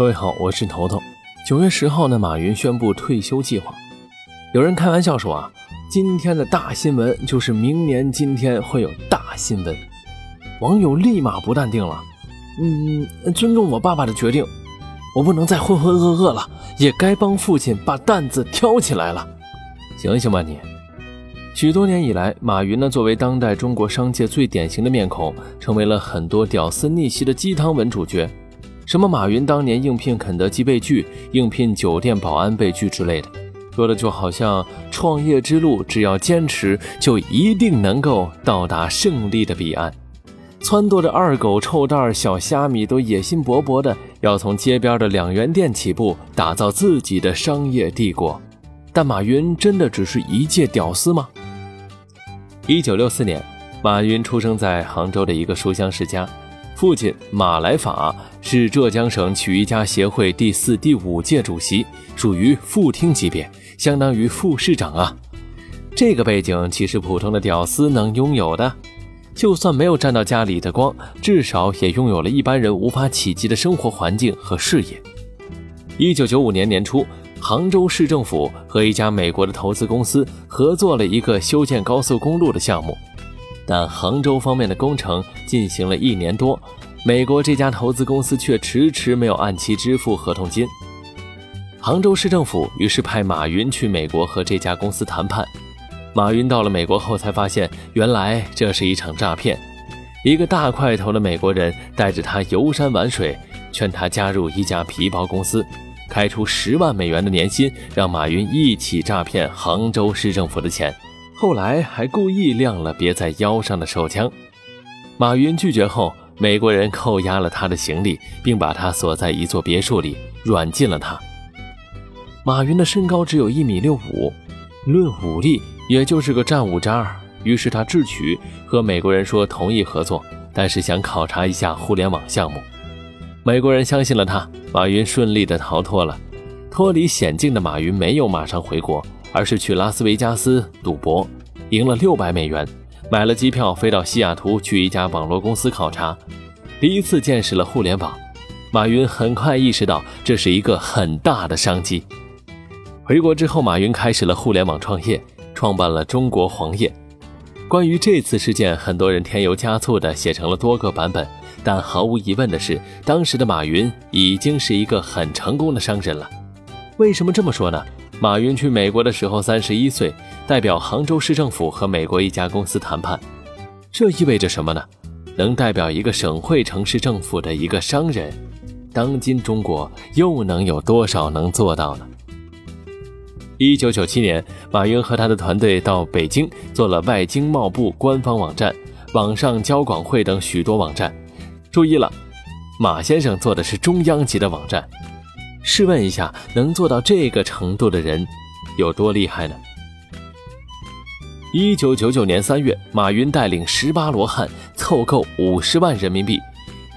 各位好，我是头头。九月十号呢，马云宣布退休计划。有人开玩笑说啊，今天的大新闻就是明年今天会有大新闻。网友立马不淡定了，嗯，尊重我爸爸的决定，我不能再浑浑噩噩了，也该帮父亲把担子挑起来了。醒醒吧你！许多年以来，马云呢作为当代中国商界最典型的面孔，成为了很多屌丝逆袭的鸡汤文主角。什么马云当年应聘肯德基被拒，应聘酒店保安被拒之类的，说的就好像创业之路只要坚持，就一定能够到达胜利的彼岸。撺掇着二狗、臭蛋、小虾米都野心勃勃的要从街边的两元店起步，打造自己的商业帝国。但马云真的只是一介屌丝吗？一九六四年，马云出生在杭州的一个书香世家。父亲马来法是浙江省曲艺家协会第四、第五届主席，属于副厅级别，相当于副市长啊。这个背景岂是普通的屌丝能拥有的？就算没有沾到家里的光，至少也拥有了一般人无法企及的生活环境和事业。一九九五年年初，杭州市政府和一家美国的投资公司合作了一个修建高速公路的项目。但杭州方面的工程进行了一年多，美国这家投资公司却迟迟没有按期支付合同金。杭州市政府于是派马云去美国和这家公司谈判。马云到了美国后才发现，原来这是一场诈骗。一个大块头的美国人带着他游山玩水，劝他加入一家皮包公司，开出十万美元的年薪，让马云一起诈骗杭州市政府的钱。后来还故意亮了别在腰上的手枪，马云拒绝后，美国人扣押了他的行李，并把他锁在一座别墅里，软禁了他。马云的身高只有一米六五，论武力也就是个战五渣。于是他智取，和美国人说同意合作，但是想考察一下互联网项目。美国人相信了他，马云顺利的逃脱了。脱离险境的马云没有马上回国。而是去拉斯维加斯赌博，赢了六百美元，买了机票飞到西雅图去一家网络公司考察，第一次见识了互联网。马云很快意识到这是一个很大的商机。回国之后，马云开始了互联网创业，创办了中国黄页。关于这次事件，很多人添油加醋的写成了多个版本，但毫无疑问的是，当时的马云已经是一个很成功的商人了。为什么这么说呢？马云去美国的时候三十一岁，代表杭州市政府和美国一家公司谈判，这意味着什么呢？能代表一个省会城市政府的一个商人，当今中国又能有多少能做到呢？一九九七年，马云和他的团队到北京做了外经贸部官方网站、网上交广会等许多网站。注意了，马先生做的是中央级的网站。试问一下，能做到这个程度的人有多厉害呢？一九九九年三月，马云带领十八罗汉凑够五十万人民币，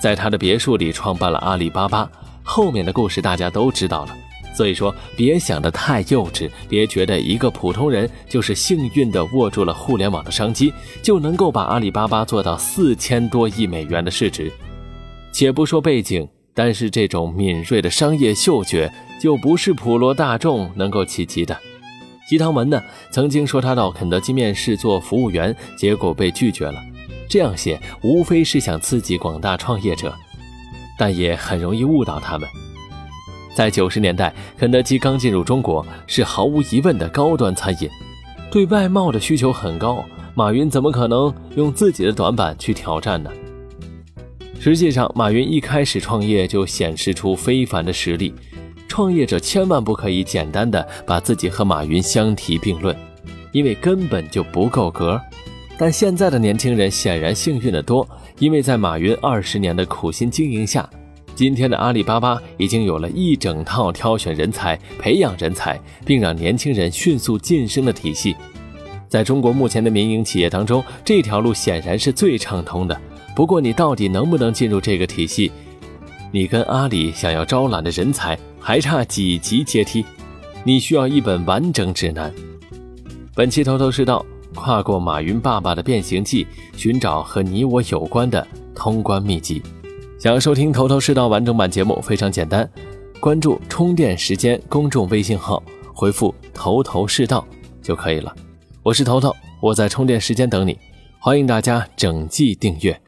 在他的别墅里创办了阿里巴巴。后面的故事大家都知道了，所以说别想得太幼稚，别觉得一个普通人就是幸运的握住了互联网的商机，就能够把阿里巴巴做到四千多亿美元的市值。且不说背景。但是这种敏锐的商业嗅觉就不是普罗大众能够企及的。鸡汤文呢，曾经说他到肯德基面试做服务员，结果被拒绝了。这样写无非是想刺激广大创业者，但也很容易误导他们。在九十年代，肯德基刚进入中国，是毫无疑问的高端餐饮，对外贸的需求很高。马云怎么可能用自己的短板去挑战呢？实际上，马云一开始创业就显示出非凡的实力。创业者千万不可以简单的把自己和马云相提并论，因为根本就不够格。但现在的年轻人显然幸运的多，因为在马云二十年的苦心经营下，今天的阿里巴巴已经有了一整套挑选人才、培养人才，并让年轻人迅速晋升的体系。在中国目前的民营企业当中，这条路显然是最畅通的。不过，你到底能不能进入这个体系？你跟阿里想要招揽的人才还差几级阶梯？你需要一本完整指南。本期头头是道，跨过马云爸爸的变形记，寻找和你我有关的通关秘籍。想要收听头头是道完整版节目，非常简单，关注“充电时间”公众微信号，回复“头头是道”就可以了。我是头头，我在充电时间等你，欢迎大家整季订阅。